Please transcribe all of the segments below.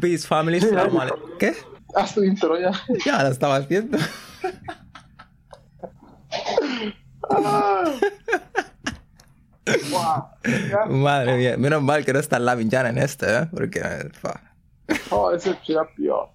Peace Family. ¿Qué? Haz tu intro ya. Ya lo estabas viendo. Wow. Ya. Madre mía, menos mal que no está la villana en este, ¿eh? Porque. fa. Oh, ese será peor.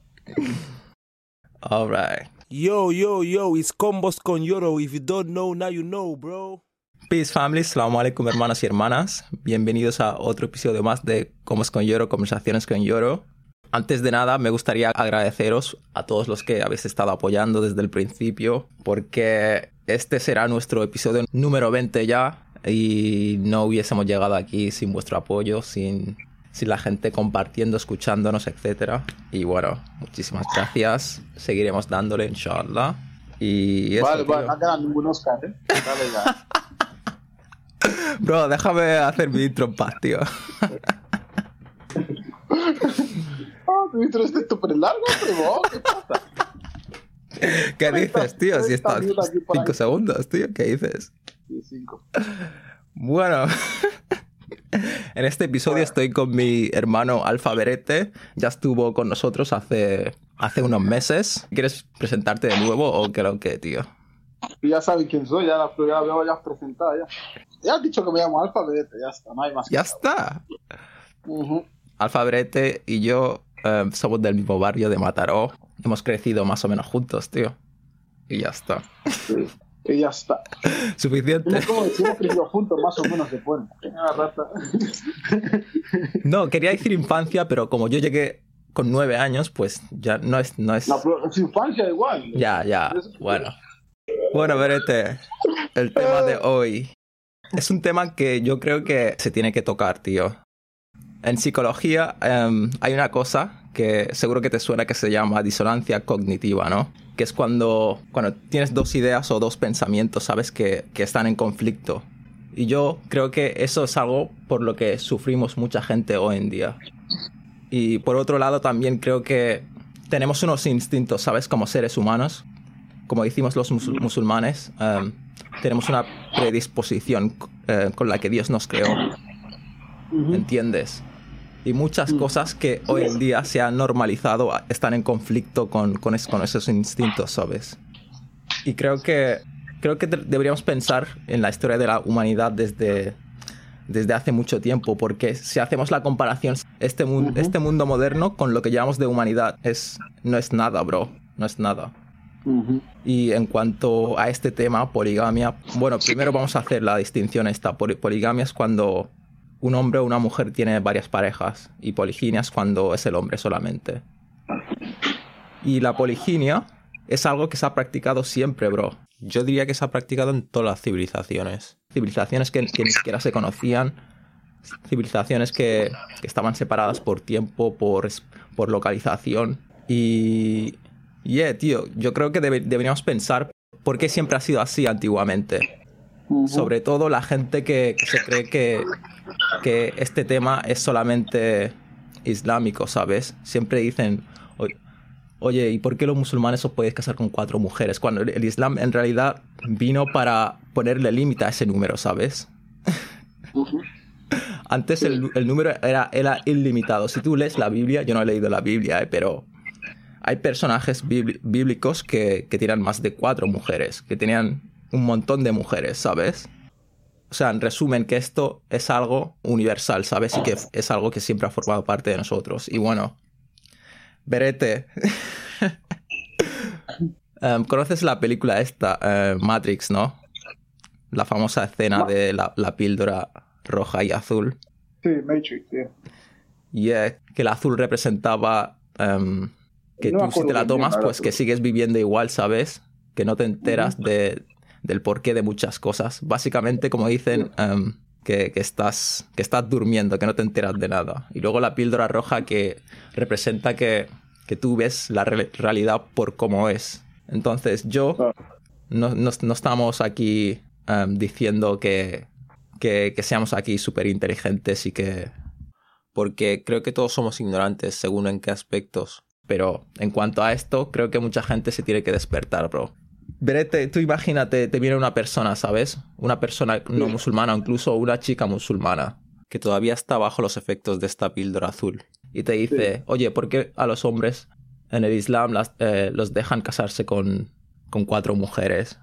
Alright. Yo, yo, yo, it's Combos con Yoro. If you don't know, now you know, bro. Peace Family, salam alaikum hermanos y hermanas. Bienvenidos a otro episodio más de Cómo es con Yoro, Conversaciones con Yoro. Antes de nada, me gustaría agradeceros a todos los que habéis estado apoyando desde el principio, porque este será nuestro episodio número 20 ya y no hubiésemos llegado aquí sin vuestro apoyo, sin, sin la gente compartiendo, escuchándonos, etc. Y bueno, muchísimas gracias. Seguiremos dándole, inshallah. Y eso, Vale, tío. vale, no ha ganado ningún Oscar, ¿eh? Dale ya. Bro, déjame hacer mi intro en paz, tío. Tu intro este súper largo, primo. ¿Qué pasa? ¿Qué dices, tío? Si 30 estás minutos aquí por 5 ahí. segundos, tío. ¿Qué dices? Sí, cinco. Bueno, en este episodio estoy con mi hermano Alfa Berete. Ya estuvo con nosotros hace, hace unos meses. ¿Quieres presentarte de nuevo o creo que, tío? Ya saben quién soy, ya la, ya la ya presentada ya. Ya has dicho que me llamo Alfabete, ya está, no hay más. Ya está. Ujú. Alfa Berete y yo eh, somos del mismo barrio de Mataró. Hemos crecido más o menos juntos, tío. Y ya está. Sí. Y ya está. Suficiente. Es como decimos juntos, más o menos. Ah, rata. No, quería decir infancia, pero como yo llegué con nueve años, pues ya no es... No es... No, pero infancia igual. Ya, ya, bueno. Bueno, Berete, el tema de hoy es un tema que yo creo que se tiene que tocar, tío. En psicología em, hay una cosa que seguro que te suena que se llama disonancia cognitiva, ¿no? Que es cuando, cuando tienes dos ideas o dos pensamientos, sabes que, que están en conflicto. Y yo creo que eso es algo por lo que sufrimos mucha gente hoy en día. Y por otro lado también creo que tenemos unos instintos, ¿sabes? Como seres humanos, como decimos los musul- musulmanes, em, tenemos una predisposición eh, con la que Dios nos creó. ¿entiendes? Y muchas cosas que hoy en día se han normalizado están en conflicto con, con, es- con esos instintos, ¿sabes? Y creo que, creo que de- deberíamos pensar en la historia de la humanidad desde, desde hace mucho tiempo, porque si hacemos la comparación, este, este mundo moderno con lo que llevamos de humanidad es, no es nada, bro, no es nada. Y en cuanto a este tema, poligamia, bueno, primero vamos a hacer la distinción esta. Poli- Poligamia es cuando un hombre o una mujer tiene varias parejas y poliginia es cuando es el hombre solamente. Y la poliginia es algo que se ha practicado siempre, bro. Yo diría que se ha practicado en todas las civilizaciones. Civilizaciones que, que ni siquiera se conocían, civilizaciones que, que estaban separadas por tiempo, por, por localización. Y... Yeah, tío, yo creo que debe- deberíamos pensar por qué siempre ha sido así antiguamente. Sobre todo la gente que, que se cree que, que este tema es solamente islámico, ¿sabes? Siempre dicen, "O- oye, ¿y por qué los musulmanes os podéis casar con cuatro mujeres? Cuando el Islam en realidad vino para ponerle límite a ese número, ¿sabes? Antes el, el número era, era ilimitado. Si tú lees la Biblia, yo no he leído la Biblia, eh, pero hay personajes bíblicos que, que tienen más de cuatro mujeres, que tenían un montón de mujeres, ¿sabes? O sea, en resumen, que esto es algo universal, ¿sabes? Y que es algo que siempre ha formado parte de nosotros. Y bueno, Berete. Em, ¿Conoces la película esta, eh, Matrix, no? La famosa escena de la, la píldora roja y azul. Sí, Matrix, sí. Y eh, que el azul representaba em, que No tú si te la tomas, pues que sigues viviendo igual, ¿sabes? Que no te enteras de, del porqué de muchas cosas. Básicamente, como dicen, em, que, que estás, que estás durmiendo, que no te enteras de nada. Y luego la píldora roja que representa que, que tú ves la re- realidad por cómo es. Entonces yo Claro. no, no- no estamos aquí em, diciendo que, que, que seamos aquí súper inteligentes y que... Porque creo que todos somos ignorantes según en qué aspectos. Pero en cuanto a esto, creo que mucha gente se tiene que despertar, bro. Verete, tú imagínate, te viene una persona, ¿sabes? Una persona no musulmana, incluso una chica musulmana. Que todavía está bajo los efectos de esta píldora azul. y te dice, oye, ¿por qué a los hombres en el Islam las- eh, los dejan casarse con, con cuatro mujeres?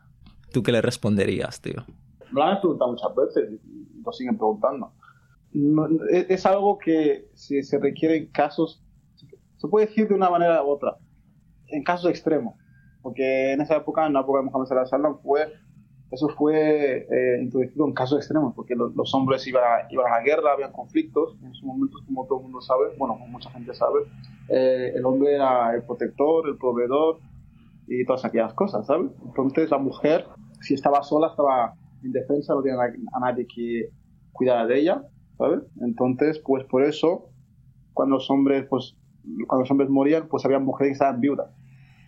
¿Tú qué le responderías, tío? Me lo han preguntado muchas veces y lo siguen preguntando. No- es, es algo que se, se requiere en casos, se puede decir de una manera u otra, en casos extremos. Porque en esa época, en la época de sallallahu alaihi wasallam, fue, eso fue eh, introducido en casos extremos, porque los, los hombres iban a, iban a la guerra, habían conflictos, en esos momentos, como todo el mundo sabe, bueno, como mucha gente sabe, eh, el hombre era el protector, el proveedor y todas aquellas cosas, ¿sabes? Entonces la mujer, si estaba sola, estaba indefensa, no tenía a nadie que cuidara de ella, ¿sabes? Entonces, pues por eso, cuando los hombres, pues, cuando los hombres morían, pues había mujeres que estaban viudas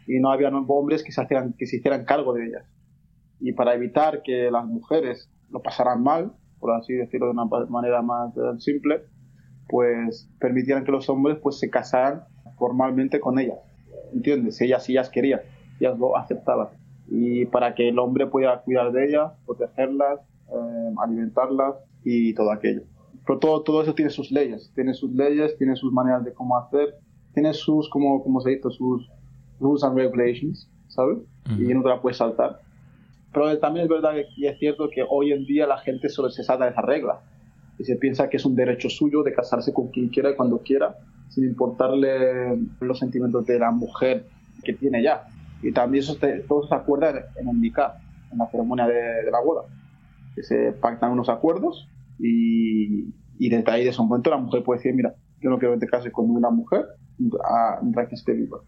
y no había hombres que se, hacían, que se hicieran cargo de ellas. Y para evitar que las mujeres lo pasaran mal, por así decirlo de una manera más eh, simple, pues permitían que los hombres pues se casaran formalmente con ellas. ¿Entiendes? Ellas, ellas querían, ellas lo aceptaban. Y para que el hombre pudiera cuidar de ellas, protegerlas, eh, alimentarlas y todo aquello. Pero todo, todo eso tiene sus leyes, tiene sus leyes, tiene sus maneras de cómo hacer, tiene sus, como, como se dice, sus rules and regulations, ¿sabes? Y no te la puedes saltar. Pero también es verdad y es cierto que hoy en día la gente solo se salta de esa regla y se piensa que es un derecho suyo de casarse con quien quiera y cuando quiera, sin importarle los sentimientos de la mujer que tiene ya. Y también eso te- todo eso se acuerda en, el nikah, en la ceremonia de, de la boda, que se pactan unos acuerdos y, y desde ahí, de ese momento, la mujer puede decir, mira, yo no quiero que te cases con una mujer ah, mientras que esté viva.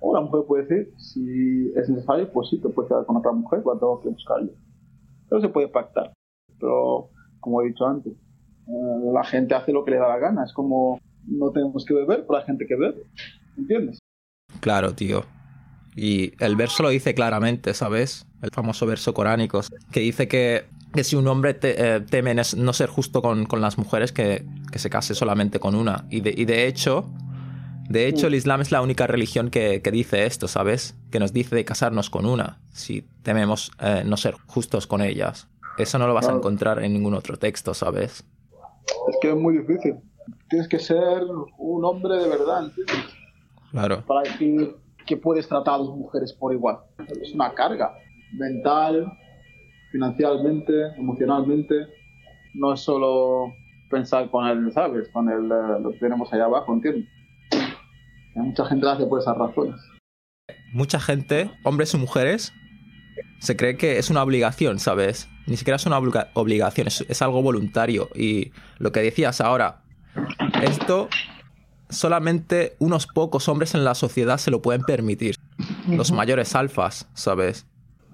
O la mujer puede decir, si es necesario, pues sí, te puedes quedar con otra mujer, pero tengo que buscarle. Pero se puede pactar. Pero, como he dicho antes, eh, la gente hace lo que le da la gana. Es como, no tenemos que beber, pero hay gente que bebe. ¿Entiendes? Claro, tío. Y el verso lo dice claramente, ¿sabes? El famoso verso coránico, que dice que, que si un hombre te- eh, teme no ser justo con, con las mujeres, que, que se case solamente con una. Y de, y de hecho, de hecho, el Islam es la única religión que, que dice esto, ¿sabes? Que nos dice de casarnos con una, si tememos eh, no ser justos con ellas. Eso no lo vas a Claro. encontrar en ningún otro texto, ¿sabes? Es que es muy difícil. Tienes que ser un hombre de verdad, ¿entiendes? Claro. para decir que puedes tratar a dos mujeres por igual. Es una carga mental, financieramente, emocionalmente. No es solo pensar con el, ¿sabes? Con el, eh, lo que tenemos allá abajo, ¿entiendes? Mucha gente lo hace por esas razones. mucha gente, hombres y mujeres, se cree que es una obligación, ¿sabes? Ni siquiera es una obliga- obligación, es, es algo voluntario. Y lo que decías ahora, esto solamente unos pocos hombres en la sociedad se lo pueden permitir. Los mayores alfas, ¿sabes?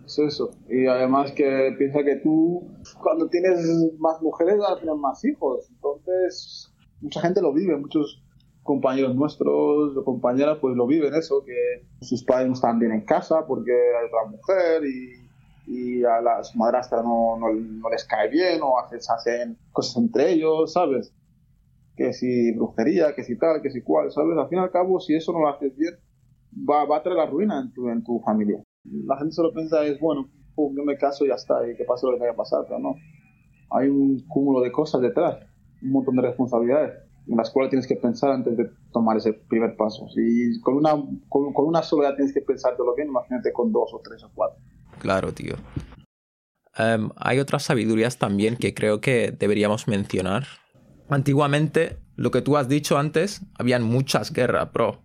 Es eso. Y además que piensa que tú, cuando tienes más mujeres, tener más hijos. Entonces, mucha gente lo vive, muchos compañeros nuestros o compañeras pues lo viven eso, que sus padres no están bien en casa porque hay otra mujer y, y a las madrastras no, no, no les cae bien o hacen, hacen cosas entre ellos, ¿sabes? Que si brujería, que si tal, que si cual, ¿sabes? Al fin y al cabo, si eso no lo haces bien, va, va a traer la ruina en tu, en tu familia. La gente solo piensa es, bueno, pum, yo me caso y ya está, y que pase lo que tenga que pasar, pero no. Hay un cúmulo de cosas detrás, un montón de responsabilidades, en las cuales tienes que pensar antes de tomar ese primer paso. Si con una, con, con una sola ya tienes que pensártelo bien, imagínate con dos o tres o cuatro. Claro, tío. Em, hay otras sabidurías también que creo que deberíamos mencionar. Antiguamente, lo que tú has dicho antes, habían muchas guerras, bro.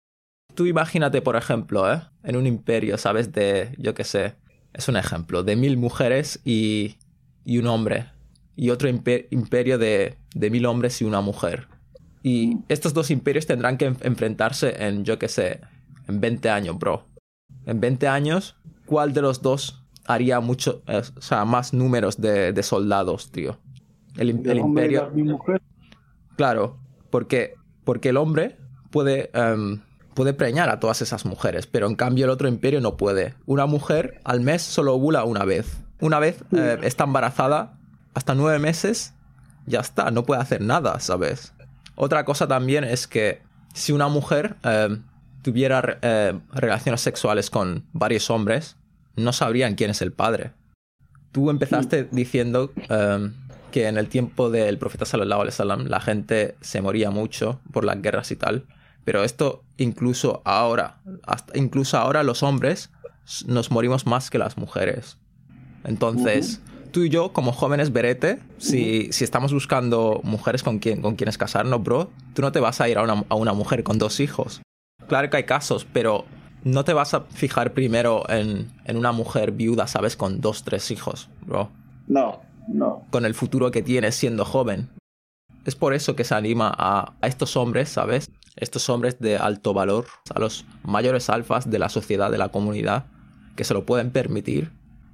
Tú imagínate, por ejemplo, ¿eh? en un imperio, ¿sabes? De, yo qué sé, es un ejemplo, de mil mujeres y, y un hombre. Y otro impe- imperio de, de mil hombres y una mujer. Y estos dos imperios tendrán que en- enfrentarse en, yo qué sé, en 20 años, bro. En 20 años, ¿cuál de los dos haría mucho, eh, o sea, más números de, de soldados, tío? El, imperio... la- mi mujer, Claro, porque, porque el hombre puede, em, puede preñar a todas esas mujeres, pero en cambio el otro imperio no puede. Una mujer al mes solo ovula una vez. Una vez eh, está embarazada, hasta nueve meses, ya está, no puede hacer nada, ¿sabes? Otra cosa también es que si una mujer em, tuviera eh, relaciones sexuales con varios hombres, no sabrían quién es el padre. Tú empezaste diciendo em, que en el tiempo del profeta sallallahu alaihi wasallam la gente se moría mucho por las guerras y tal. Pero esto incluso ahora, hasta, incluso ahora los hombres nos morimos más que las mujeres. Entonces, tú y yo, como jóvenes berete, si, si estamos buscando mujeres con, quien, con quienes casarnos, bro, tú no te vas a ir a una, a una mujer con dos hijos. Claro que hay casos, pero no te vas a fijar primero en, en una mujer viuda, ¿sabes? Con dos, tres hijos, bro. No, no. Con el futuro que tienes siendo joven. Es por eso que se anima a, a estos hombres, ¿sabes? Estos hombres de alto valor, a los mayores alfas de la sociedad, de la comunidad, que se lo pueden permitir,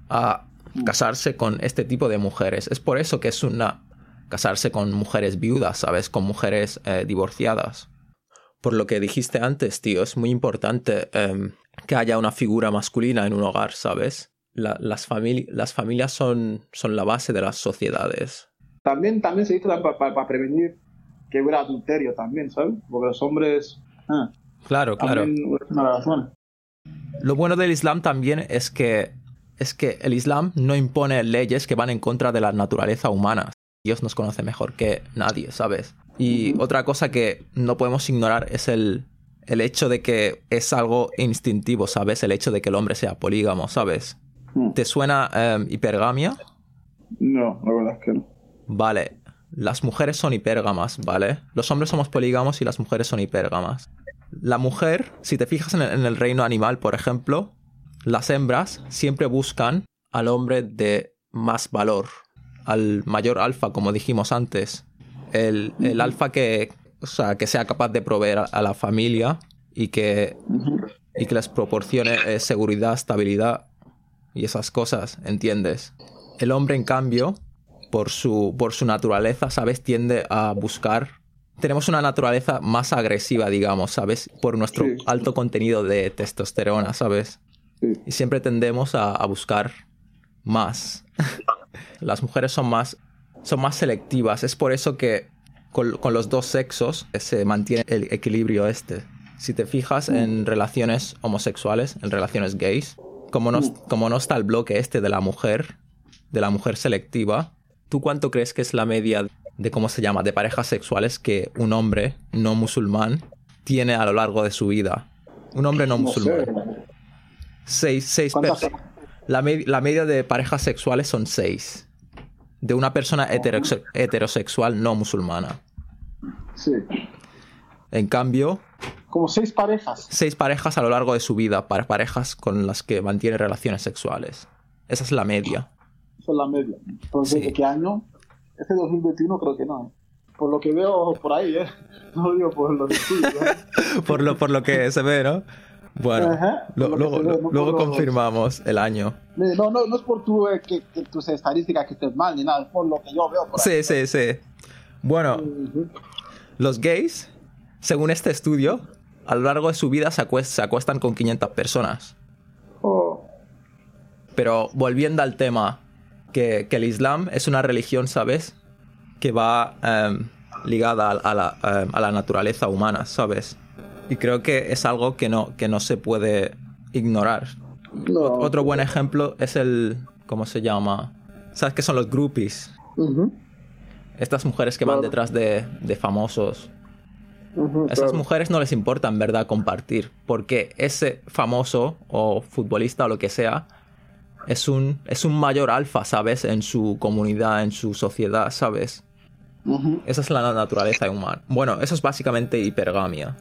a casarse con este tipo de mujeres. Es por eso que es una casarse con mujeres viudas, ¿sabes? Con mujeres eh, divorciadas. Por lo que dijiste antes, tío, es muy importante em, que haya una figura masculina en un hogar, ¿sabes? La- las, famili- las familias son, son la base de las sociedades. También, también se hizo para prevenir que hubiera adulterio también, ¿sabes? Porque los hombres... ah, Claro, claro. una razón. Lo bueno del Islam también es que, es que el Islam no impone leyes que van en contra de la naturaleza humana. Dios nos conoce mejor que nadie, ¿sabes? Y otra cosa que no podemos ignorar es el, el hecho de que es algo instintivo, ¿sabes? El hecho de que el hombre sea polígamo, ¿sabes? Hmm. ¿Te suena em, hipergamia? No, la verdad es que no. Vale, las mujeres son hipérgamas, ¿vale? Los hombres somos polígamos y las mujeres son hipérgamas. La mujer, si te fijas en el, en el reino animal, por ejemplo, las hembras siempre buscan al hombre de más valor, al mayor alfa, como dijimos antes. El, el alfa que, o sea, que sea capaz de proveer a, a la familia y que, y que les proporcione eh, seguridad, estabilidad y esas cosas, ¿entiendes? El hombre, en cambio, por su, por su naturaleza, ¿sabes? Tiende a buscar... Tenemos una naturaleza más agresiva, digamos, ¿sabes? Por nuestro alto contenido de testosterona, ¿sabes? Sí. Y siempre tendemos a, a buscar más. Las mujeres son más, son más selectivas. Es por eso que con, con los dos sexos se mantiene el equilibrio este. Si te fijas en relaciones homosexuales, en relaciones gays, como no, como no está el bloque este de la mujer, de la mujer selectiva, ¿tú cuánto crees que es la media de cómo se llama, de parejas sexuales que un hombre no musulmán tiene a lo largo de su vida? Un hombre no No musulmán. Seis, seis ¿Cuántas per- la, me- la media de parejas sexuales son seis. De una persona heteroxe- heterosexual no musulmana. Sí. En cambio, Como seis parejas. seis parejas a lo largo de su vida para parejas con las que mantiene relaciones sexuales. Esa es la media. Esa es la media. Entonces, Sí. ¿de qué año? Este 2021 creo que no. Por lo que veo por ahí, ¿eh? No lo digo por lo de estudio, ¿eh? Por lo, por lo que se ve, ¿no? Bueno, Ajá, lo- por lo que luego, se ve, no por luego los- confirmamos el año. No, no, no es por tu, eh, que, que tus estadísticas que estés mal ni nada, es por lo que yo veo por ahí. Sí, sí, sí. Bueno, los gays, según este estudio, a lo largo de su vida se, acuest- se acuestan con 500 personas. Oh, Pero volviendo al tema, que, que el Islam es una religión, ¿sabes? Que va em, ligada a, a la, em, a la naturaleza humana, ¿sabes? Y creo que es algo que no, que no se puede ignorar. no. Ot- Otro buen ejemplo es el... ¿Cómo se llama? ¿Sabes qué son los groupies? Estas mujeres que van Claro. detrás de, de famosos. A esas claro. mujeres no les importa en verdad compartir, porque ese famoso o futbolista o lo que sea es un, es un mayor alfa, ¿sabes? En su comunidad, en su sociedad, ¿sabes? Esa es la naturaleza humana. Bueno, eso es básicamente hipergamia.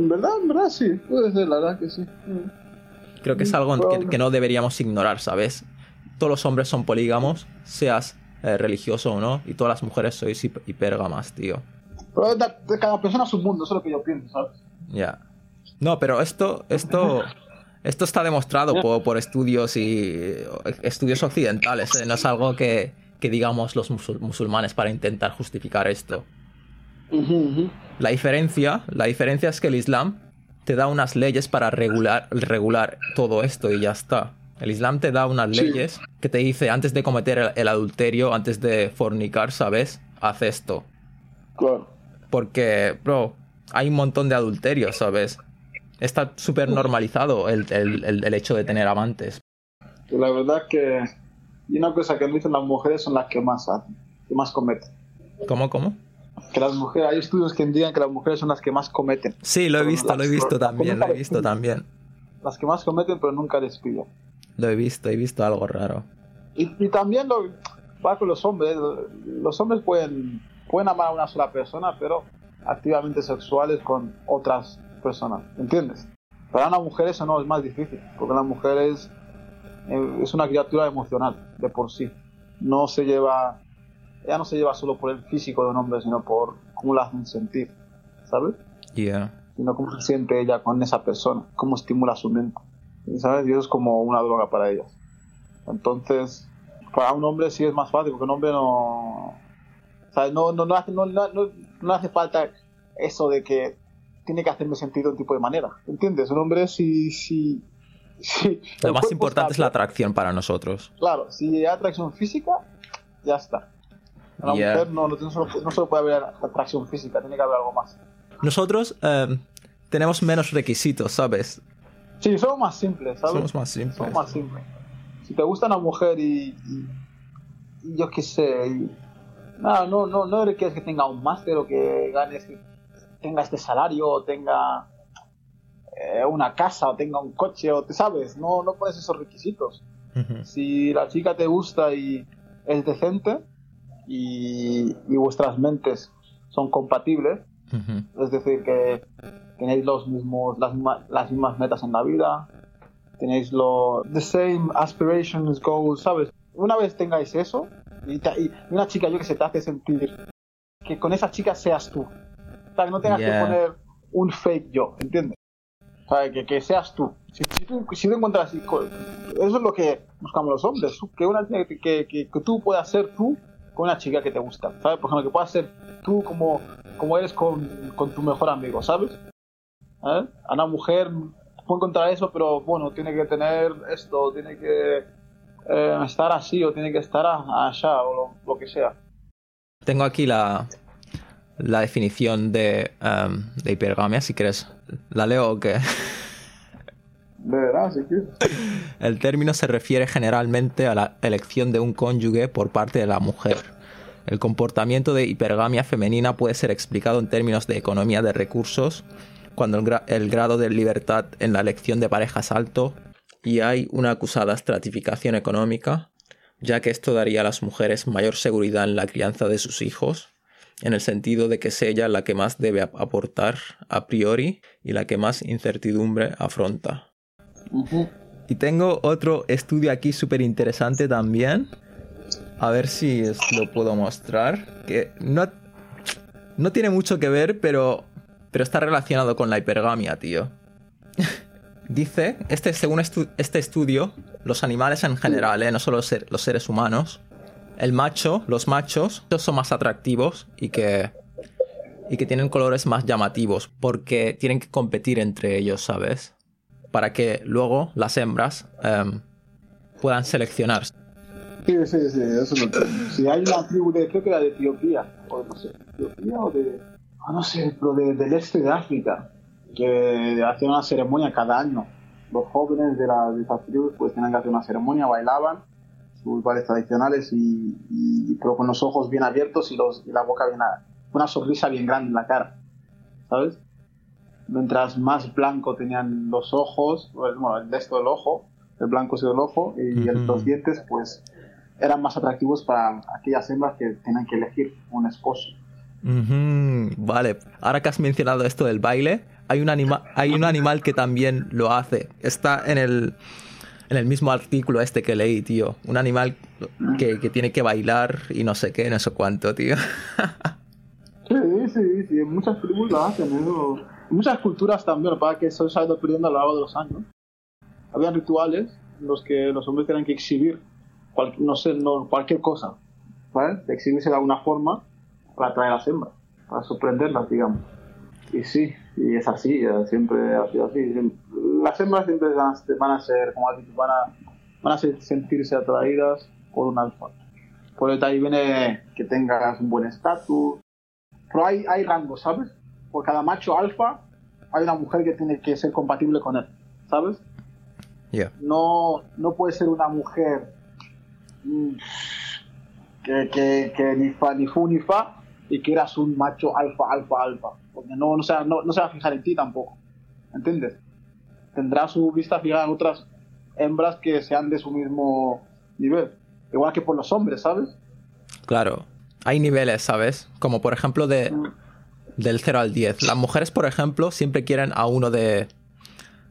En verdad, en verdad sí, puede ser, la verdad que sí. Creo que es algo que, que no deberíamos ignorar, ¿sabes? Todos los hombres son polígamos, seas eh, religioso o no, y todas las mujeres sois hip- hipergamas, tío. Pero de, de cada persona su mundo, eso es lo que yo pienso, ¿sabes? Ya. No, pero esto, esto, esto está demostrado por, por estudios y estudios occidentales. ¿eh? No es algo que, que digamos los musul- musulmanes para intentar justificar esto. La diferencia, la diferencia es que el Islam te da unas leyes para regular, regular todo esto y ya está. El Islam te da unas Sí. leyes que te dice antes de cometer el, el adulterio, antes de fornicar, ¿sabes? Haz esto. Claro. Porque, bro, hay un montón de adulterios, ¿sabes? Está súper normalizado el, el- el- hecho de tener amantes. La verdad que. Y una cosa que dicen las mujeres son las que más hacen, que más cometen. ¿Cómo, cómo? Que las mujeres, hay estudios que indican que las mujeres son las que más cometen. Sí, lo he visto, las- lo he visto también, lo he visto despiden. también. Las que más cometen, pero nunca despiden. Lo he visto, he visto algo raro. Y, y también lo va con los hombres. Los hombres pueden, pueden amar a una sola persona, pero activamente sexuales con otras personas. ¿Entiendes? Para una mujer eso no es más difícil, porque la mujer es, eh, es una criatura emocional de por sí. No se lleva, ella no se lleva solo por el físico de un hombre, sino por cómo la hacen sentir, ¿sabes? Yeah. Sino cómo se siente ella con esa persona, cómo estimula su mente. ¿Sabes? Y eso es como una droga para ellas. Entonces, para un hombre sí es más fácil, porque un hombre no. ¿sabes? No, no, no, hace, no, no, no- no hace falta eso de que tiene que hacerme sentir de un tipo de manera. ¿Entiendes? Un hombre si. si, si Lo más importante es la atracción para nosotros. Claro, si hay atracción física, ya está. A la Yeah. mujer no, no, no solo, no solo puede haber atracción física, tiene que haber algo más. Nosotros eh, tenemos menos requisitos, ¿sabes? Sí, somos más simples, ¿sabes? Somos más simples. Somos más simples. Si te gusta una mujer y, y- y yo qué sé, y- nada, no, no, no requieres que tenga un máster o que ganes, que tenga este salario o tenga eh, una casa o tenga un coche o te sabes, no, no pones esos requisitos. Si la chica te gusta y es decente y, y vuestras mentes son compatibles, es decir, que tenéis los mismos, las, las mismas metas en la vida, tenéis lo, the same aspirations, goals, ¿sabes? Una vez tengáis eso, y, una chica, yo que sé, te hace sentir que con esa chica seas tú. O sea, que no tengas Yeah. que poner un fake yo, ¿entiendes? O sea, que, que seas tú. Si, si tú. si tú encuentras eso es lo que buscamos los hombres, que una que, que- que tú puedas ser tú con una chica que te gusta, ¿sabes? Por ejemplo, que puedas ser tú como, como eres con, con tu mejor amigo, ¿sabes? ¿Eh? A una mujer puede encontrar eso, pero bueno, tiene que tener esto, tiene que eh, estar así o tiene que estar allá o lo, lo que sea. Tengo aquí la, la definición de, em, de hipergamia, si quieres. ¿La leo o? El término se refiere generalmente a la elección de un cónyuge por parte de la mujer. El comportamiento de hipergamia femenina puede ser explicado en términos de economía de recursos, cuando el, gra- el grado de libertad en la elección de pareja es alto y hay una acusada estratificación económica, ya que esto daría a las mujeres mayor seguridad en la crianza de sus hijos, en el sentido de que es ella la que más debe ap- aportar a priori y la que más incertidumbre afronta. Y tengo otro estudio aquí súper interesante también. A ver si os lo puedo mostrar. Que no, no tiene mucho que ver, pero, pero está relacionado con la hipergamia, tío. Dice, este, según este estudio, los animales en general, ¿eh? no solo ser- los seres humanos, el macho, los machos, son más atractivos y que, y que tienen colores más llamativos porque tienen que competir entre ellos, ¿sabes? Para que luego las hembras em, puedan seleccionar. Sí, sí, sí, eso lo tengo. Si hay una tribu de, creo que era de Etiopía, o no sé, Etiopía o de, ah, no sé, pero de- del este de África, que hacían una ceremonia cada año. Los jóvenes de, la, de esas tribus pues tenían que hacer una ceremonia, bailaban sus bailes tradicionales y, y- pero con los ojos bien abiertos y, los, y la boca bien, una sonrisa bien grande en la cara, ¿sabes? Mientras más blanco tenían los ojos, bueno, el resto del ojo, el blanco es el ojo y los dientes, pues eran más atractivos para aquellas hembras que tenían que elegir un esposo. Vale, ahora que has mencionado esto del baile, hay un, anima hay un animal que también lo hace. Está en el, en el mismo artículo este que leí, tío. Un animal que, que tiene que bailar y no sé qué, no sé cuánto, tío. Sí, sí, sí, en muchas tribus lo hacen, eso. Muchas culturas también, para que eso se ha ido perdiendo a lo largo de los años. Había rituales en los que los hombres tenían que exhibir, cual- no sé, no, cualquier cosa, ¿vale? Exhibirse de alguna forma para atraer a las hembras, para sorprenderlas, digamos. Y sí, y es así, eh, siempre ha sido así. Las hembras siempre van a, ser, como has dicho, van a, van a sentirse atraídas por un alfa. Por eso ahí viene que tengas un buen estatus, pero hay, hay rangos, ¿sabes? Por cada macho alfa hay una mujer que tiene que ser compatible con él, ¿sabes? No, no puede ser una mujer mm, que, que, que ni fa ni fu ni fa y que eras un macho alfa, alfa, alfa. Porque no, no, se, va- no, no se va a fijar en ti tampoco. ¿Entiendes? Tendrá su vista fijada en otras hembras que sean de su mismo nivel. Igual que por los hombres, ¿sabes? Claro. Hay niveles, ¿sabes? Como por ejemplo de Mm. Del 0 al 10. Las mujeres, por ejemplo, siempre quieren a uno de,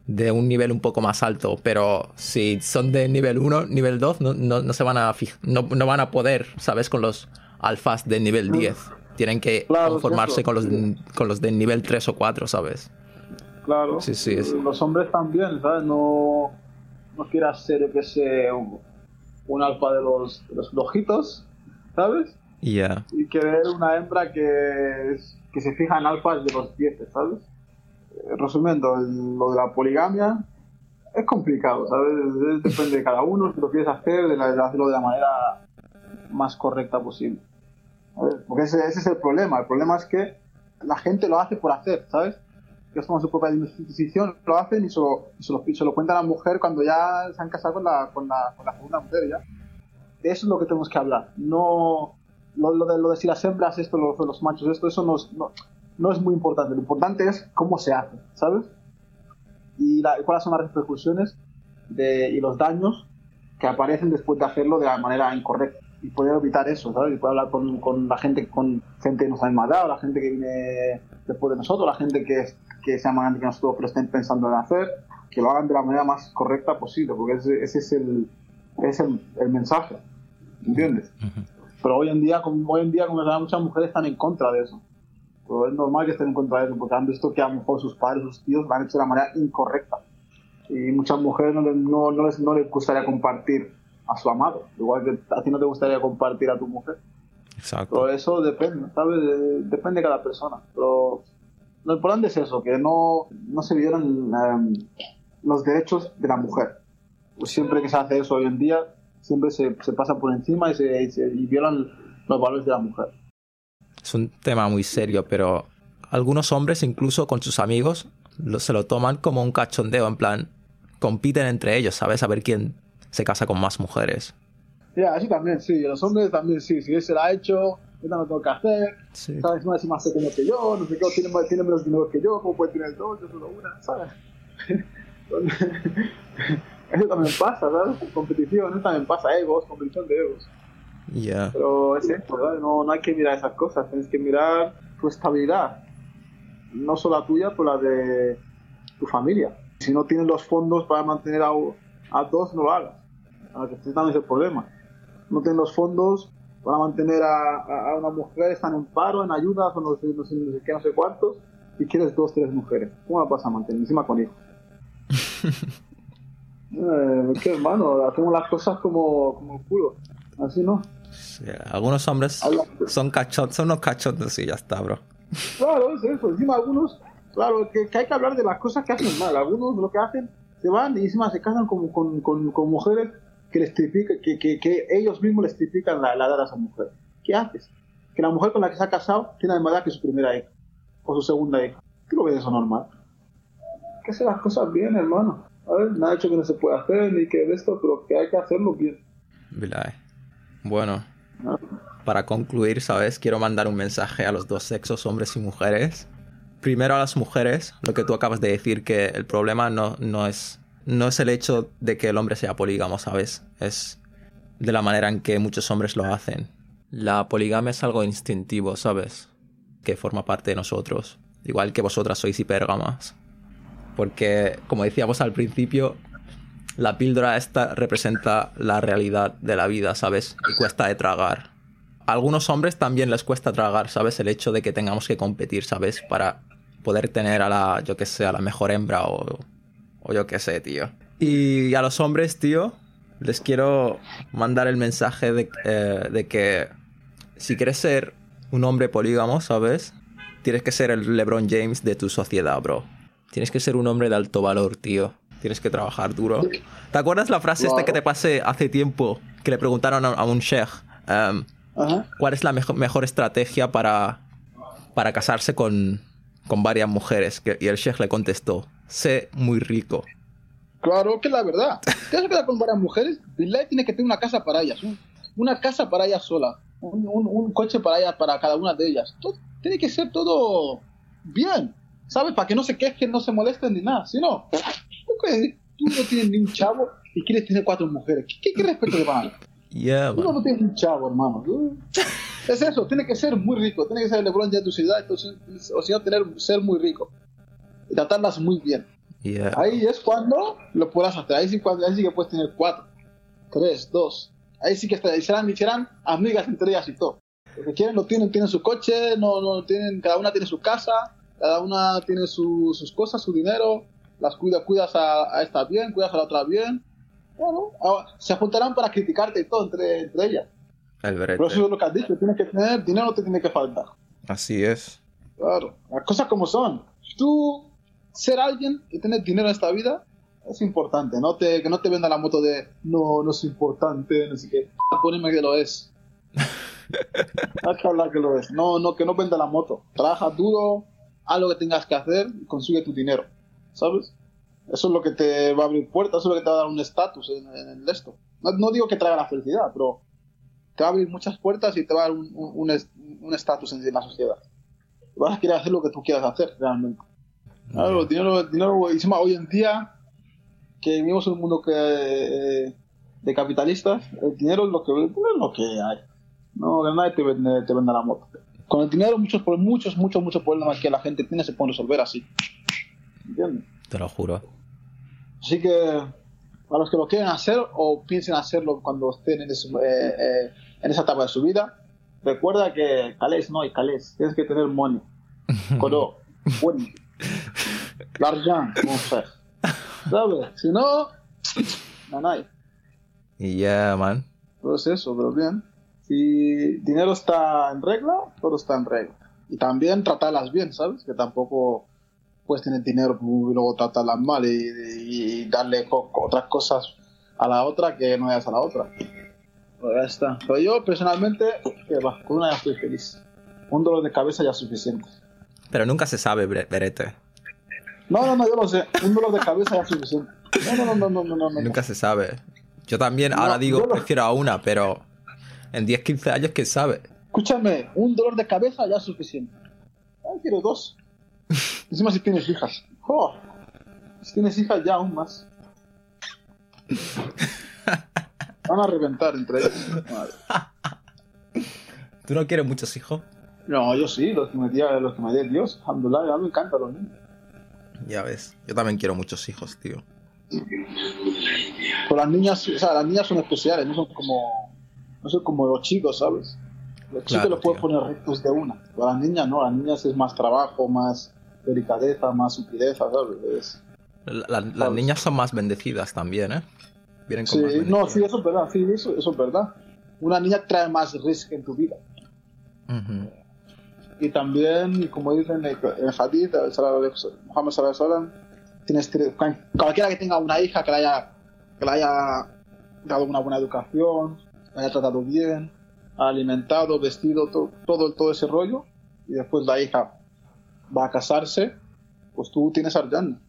de un nivel un poco más alto, pero si son de nivel 1, nivel 2, no, no, no se van a no, no van a poder, ¿sabes? Con los alfas de nivel 10. Tienen que. Claro, conformarse con los, con los de nivel 3 o 4, ¿sabes? Claro. Sí, sí, es- Los hombres también, ¿sabes? No, no quieras ser, yo que sé, un, un alfa de los, de los flojitos, ¿sabes? Ya. y querer una hembra que, es- que se fija en alfas de los 10, ¿sabes? Eh, Resumiendo, lo de la poligamia es complicado, ¿sabes? Es- depende de cada uno, si lo quieres hacer, de, la- de hacerlo de la manera más correcta posible. ¿sabes? Porque ese, ese es el problema. El problema es que la gente lo hace por hacer, ¿sabes? Ellos toman su propia decisión, lo hacen y se lo, y se lo, se lo cuentan a la mujer cuando ya se han casado con la, con la, con la segunda mujer, ¿ya? De eso es lo que tenemos que hablar. No lo, lo de, lo de si las hembras, esto, lo- los, machos, esto, eso no es, no, no es muy importante. Lo importante es cómo se hace, ¿sabes? Y, la- cuáles son las repercusiones de, y los daños que aparecen después de hacerlo de la manera incorrecta. Y poder evitar eso, ¿sabes? Y poder hablar con, con la gente, con gente de nuestra misma edad, la gente que viene después de nosotros, la gente que, que sea más grande que nosotros, que lo estén pensando en hacer, que lo hagan de la manera más correcta posible, porque ese, ese es el, es el, el mensaje, ¿entiendes? Pero hoy en día, como hoy en día, como sabes, muchas mujeres están en contra de eso. Pero es normal que estén en contra de eso, porque han visto que a lo mejor sus padres, sus tíos, lo han hecho de la manera incorrecta. Y muchas mujeres no, no, no les, no les gustaría compartir a su amado, igual que a ti no te gustaría compartir a tu mujer. Exacto. Pero eso depende, ¿sabes? De- depende de cada persona. Pero lo importante es eso, que no, no se violen em, los derechos de la mujer. Pues siempre que se hace eso hoy en día, siempre se, se pasa por encima y, se, y se- y violan los valores de la mujer. Es un tema muy serio, pero algunos hombres, incluso con sus amigos, lo- se lo toman como un cachondeo, en plan, compiten entre ellos, ¿sabes? A ver quién se casa con más mujeres. Ya, así también, sí. Los hombres también, sí. Si él se la ha hecho, yo no lo tengo que hacer. Sí. ¿Sabes? No es más pequeño que yo, no sé qué, tiene, más- tiene menos dinero que yo, ¿cómo puede tener dos? Yo solo una, ¿sabes? Eso también pasa, ¿sabes? Competición, eso también pasa, egos, competición de egos. Ya. Pero es esto, ¿verdad? No, no hay que mirar esas cosas, tienes que mirar tu estabilidad. No solo la tuya, pero la de tu familia. Si no tienes los fondos para mantener a, a dos, no lo hagas. A que este también es el problema. No tienes los fondos para mantener a, a- a una mujer, están en paro, en ayuda, son no sé, no sé, no sé qué, no sé cuántos, y quieres dos, tres mujeres. ¿Cómo la vas a mantener? Encima con hijos. eh, qué hermano, hacemos las cosas como, como el culo. Así no. Sí, Algunos hombres son cachondos, son unos cachondos y ya está, bro. Claro, es eso. Encima algunos, claro, que, que hay que hablar de las cosas que hacen mal. Algunos lo que hacen, se van y encima se casan con, con, con, con mujeres que les triplican, que, que, que ellos mismos les triplican la, la edad a esa mujer. ¿Qué haces? Que la mujer con la que se ha casado tiene la misma edad que su primera hija o su segunda hija. ¿Tú lo ves eso normal? Que hacer las cosas bien, hermano. A ver, nada hecho que no se puede hacer ni que de esto, pero que hay que hacerlo bien. Bueno, ¿no? para concluir, ¿sabes? Quiero mandar un mensaje a los dos sexos, hombres y mujeres. Primero a las mujeres, lo que tú acabas de decir, que el problema no, no, es, no es el hecho de que el hombre sea polígamo, ¿sabes? Es de la manera en que muchos hombres lo hacen. La poligamia es algo instintivo, ¿sabes? Que forma parte de nosotros. Igual que vosotras sois hipérgamas. Porque, como decíamos al principio, la píldora esta representa la realidad de la vida, ¿sabes? Y cuesta de tragar. A algunos hombres también les cuesta tragar, ¿sabes? El hecho de que tengamos que competir, ¿sabes? Para poder tener a la, yo que sé, a la mejor hembra o, o yo qué sé, tío. Y a los hombres, tío, les quiero mandar el mensaje de, eh, de que si quieres ser un hombre polígamo, ¿sabes? Tienes que ser el LeBron James de tu sociedad, bro. Tienes que ser un hombre de alto valor, tío. Tienes que trabajar duro. ¿Te acuerdas la frase esta que te pasé hace tiempo? Que le preguntaron a, a un sheikh Ajá. cuál es la mejo- mejor estrategia para, para casarse con, con varias mujeres. Que- y el sheikh le contestó, sé muy rico. Claro que es la verdad. Te vas a quedar con varias mujeres, Bilal tiene que tener una casa para ellas. un- Una casa para ellas sola. un, un- un coche para ella, para cada una de ellas. Todo- tiene que ser todo bien, ¿sabes? Para que no se quejen, no se molesten ni nada. Si no, tú no tienes ni un chavo y quieres tener cuatro mujeres. ¿Qué, qué, respeto te van? Yeah, Tú man. no tienes un chavo, hermano. Es eso, tiene que ser muy rico, tiene que ser el LeBron ya de tu ciudad, o si no, tener, ser muy rico y tratarlas muy bien. Yeah. Ahí es cuando lo podrás hacer, ahí sí, cuando, ahí sí que puedes tener cuatro, tres, dos. Ahí sí que serán, y serán amigas entre ellas y todo. Lo que quieren lo tienen, tienen su coche, no, no tienen, cada una tiene su casa, cada una tiene su- sus cosas, su dinero, las cuida, cuidas a, a esta bien, cuidas a la otra bien. Bueno, ahora, se juntarán para criticarte y todo entre, entre ellas. El Pero eso es lo que has dicho, tienes que tener dinero, no te tiene que faltar. Así es. Claro, las cosas como son. Tú, ser alguien y tener dinero en esta vida es importante. No te, que no te venda la moto de no, no es importante, no sé qué. Poneme que lo es. Hay que hablar que lo es. No, no, que no venda la moto. Trabaja duro, haz lo que tengas que hacer y consigue tu dinero. ¿Sabes? Eso es lo que te va a abrir puertas, eso es lo que te va a dar un estatus en, en el esto. No, no digo que traiga la felicidad, pero te va a abrir muchas puertas y te va a dar un- un un est- un estatus en la sociedad vas a querer hacer lo que tú quieras hacer realmente. Claro, el dinero, el dinero, encima hoy en día, que vivimos en un mundo que, eh, de capitalistas, el dinero es lo que, es lo que hay. No, que nadie te vende, te vende la moto. Con el dinero, muchos, muchos, muchos, muchos problemas que la gente tiene se pueden resolver así. ¿Entiendes? Te lo juro. Así que, a los que lo quieren hacer o piensen hacerlo cuando estén en, ese- eh, eh, en esa etapa de su vida, recuerda que calés no hay calés, tienes que tener money. Coro, bueno, l'argent, mon frère. ¿Sabes? Si no, no hay. Y yeah, man. Todo es eso, pero bien. Si dinero está en regla, todo está en regla. Y también tratarlas bien, ¿sabes? Que tampoco puedes tener dinero y luego tratarlas mal y, y- y darle co- otras cosas a la otra que no es a la otra. Pero ya está. Pero yo personalmente, que va, con una ya estoy feliz. Un dolor de cabeza ya es suficiente. Pero nunca se sabe, Berete. No, no, no, yo lo sé. Un dolor de cabeza ya es suficiente. No, no, no, no, no, no. no. Nunca se sabe. Yo también No, ahora digo lo- prefiero a una, pero en 10, 15 años, ¿quién sabe? Escúchame, un dolor de cabeza ya es suficiente. Ah, quiero dos. Encima si tienes hijas. Oh, si tienes hijas ya aún más. Van a reventar entre ellos. Madre. ¿Tú no quieres muchos hijos? No, yo sí, los que me dio, los que me dio Dios. Alhamdulillah, a mí me encantan los niños. Ya ves. Yo también quiero muchos hijos, tío. Pero las niñas, o sea, las niñas son especiales, no son como, no son como los chicos, ¿sabes? Los chicos Claro, los puedes poner rectos de una. Pero las niñas no, las niñas es más trabajo, más delicadeza, más sutileza, ¿sabes? Es- La- la- las niñas son más bendecidas también, ¿eh? Vienen con Sí, más no, sí, eso es verdad, sí, eso, eso es verdad. Una niña trae más riesgo en tu vida. Ujú. Y también, como dicen en el hadith, Muhammad Sallallahu tienes cualquiera que tenga una hija que la haya, que la haya dado una buena educación, la haya tratado bien, alimentado, vestido, to- todo, todo ese rollo, y después la hija va a casarse, pues tú tienes Arjana,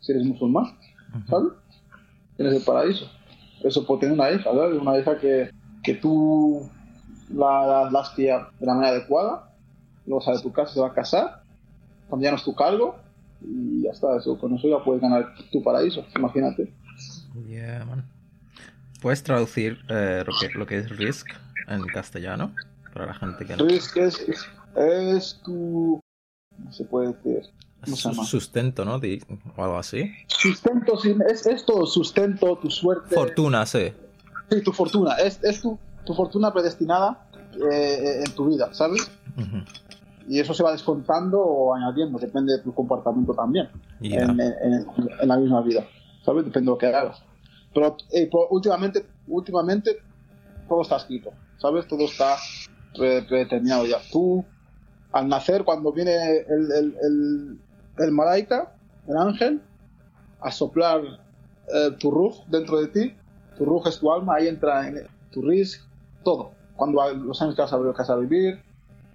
si eres musulmán, ¿sabes? Tienes el paraíso. Eso por tener una hija, ¿sabes? Una hija que, que tú la, la, de la manera adecuada, luego sale de tu casa, se va a casar, cuando ya no es tu cargo, y ya está, eso, con eso ya puedes ganar tu paraíso, imagínate. Yeah, man. ¿Puedes traducir eh, lo, que, lo que es risk en castellano? Para la gente que no. ¿qué es, es, es tu... ¿Cómo se puede decir? ¿Cómo se Su- llama? sustento, ¿no? O algo así. Sustento, sí, es, es todo sustento, tu suerte. Fortuna, sí. Sí, tu fortuna, es, es tu, tu fortuna predestinada eh, en tu vida, ¿sabes? Ujú. Y eso se va descontando o añadiendo, depende de tu comportamiento también. Ya. en, en- en la misma vida, ¿sabes? Depende de lo que hagas. Pero, últimamente, últimamente todo está escrito, ¿sabes? Todo está pre- predeterminado ya. Tú, al nacer, cuando viene el, el, el, el malaika, el ángel, a soplar eh, tu ruj dentro de ti, tu ruj es tu alma, ahí entra en tu risk, todo. Cuando los años que vas a, que vas a vivir,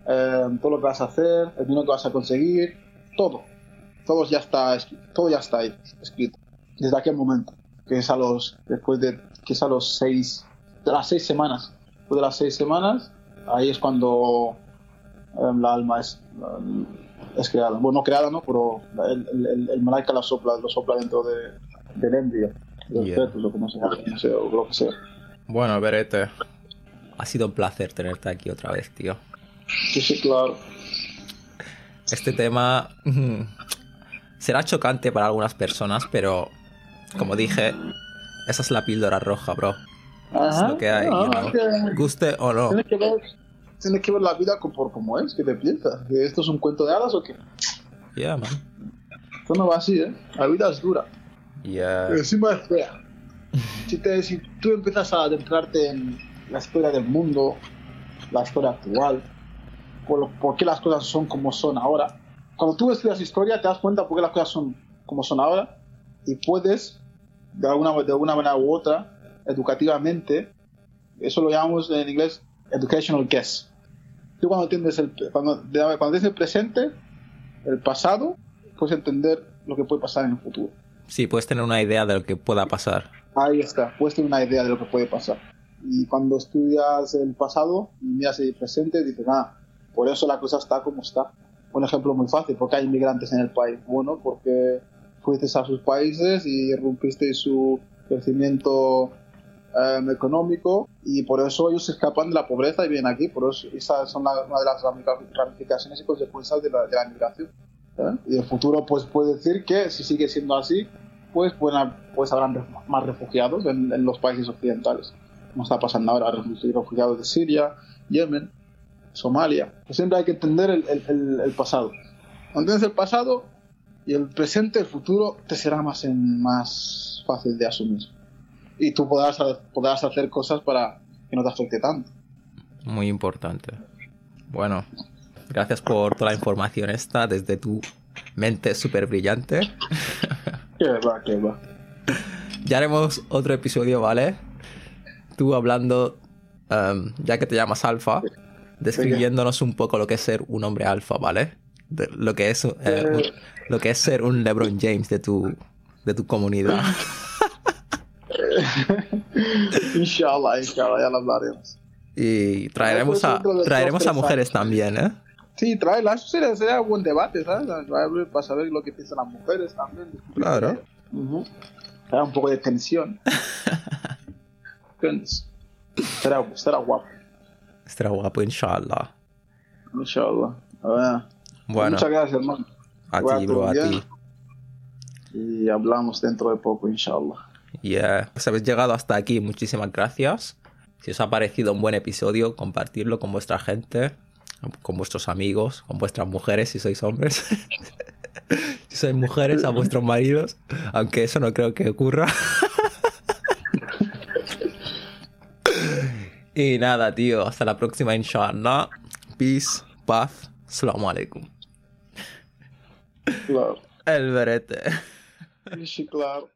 eh, todo lo que vas a hacer, el dinero que vas a conseguir, todo todo ya está todo ya está ahí escrito desde aquel momento que es a los después de que es a los seis de las seis semanas después de las seis semanas ahí es cuando em, la alma es, es creada. Bueno, no creada, ¿no? Pero el, el, el, el malaika la sopla, lo sopla dentro de, del embrio, del Yeah. fetus, o como se llama, no sé, o lo que sea. Bueno, Berete, ha sido un placer tenerte aquí otra vez, tío. Sí, sí, claro. Este tema mm, será chocante para algunas personas, pero como dije, esa es la píldora roja, bro. Es lo que hay, no, you know. que- Guste o no. Tienes que ver, tienes que ver la vida como, por como es, que te piensas. ¿Que ¿Esto es un cuento de hadas o qué? Yeah, man. Esto no va así, ¿eh? La vida es dura. Yeah. Pero encima es fea. Si, te, si tú empiezas a adentrarte en la historia del mundo, la historia actual, por, por qué las cosas son como son ahora, cuando tú estudias historia te das cuenta por qué las cosas son como son ahora y puedes, de alguna, de alguna manera u otra, educativamente, eso lo llamamos en inglés educational guess. Tú cuando entiendes el, cuando, cuando tienes el presente, el pasado, puedes entender lo que puede pasar en el futuro. Sí, puedes tener una idea de lo que pueda pasar. Ahí está, puedes tener una idea de lo que puede pasar. Y cuando estudias el pasado y miras el presente, dices, ah, por eso la cosa está como está. Un ejemplo muy fácil, porque hay inmigrantes en el país. Bueno, porque fuiste a sus países y rompiste su crecimiento em, económico y por eso ellos se escapan de la pobreza y vienen aquí. Por eso esas son la- una de las ramificaciones y consecuencias de la, de la migración. ¿eh? Y el futuro pues puede decir que si sigue siendo así, pues, pues habrán más refugiados en, los países occidentales, como está pasando ahora, refu- refugiados de Siria, Yemen, Somalia. Pues siempre hay que entender el, el- el- pasado. Entiendes el pasado y el presente, el futuro te será más, en- más fácil de asumir. Y tú podrás, podrás hacer cosas para que no te afecte tanto. Muy importante. Bueno, gracias por toda la información esta desde tu mente súper brillante. Que va, que va. Ya haremos otro episodio, ¿vale? Tú hablando, em, ya que te llamas Alfa, describiéndonos un poco lo que es ser un hombre alfa, ¿vale? De- lo, que es, eh, un- lo que es ser un LeBron James de tu, de tu comunidad. inshallah, inshallah, ya lo hablaremos. Y traeremos a, traeremos a mujeres también, ¿eh? Sí, tráela, eso sería, sería un buen debate, ¿sabes? Para saber lo que piensan las mujeres también. Claro. Era un poco de tensión. Será, será guapo, Estará guapo, inshallah. inshallah. A ver. Bueno, Muchas gracias, hermano. a ti, bro, a ti. Y hablamos dentro de poco, inshallah. Yeah. Pues habéis llegado hasta aquí, muchísimas gracias. Si os ha parecido un buen episodio, compartirlo con vuestra gente, con vuestros amigos, con vuestras mujeres, si sois hombres. si sois mujeres, a vuestros maridos, aunque eso no creo que ocurra. y nada, tío, hasta la próxima, inshallah. Peace, paz, salamu alaikum. Claro. El verete. Sí, claro.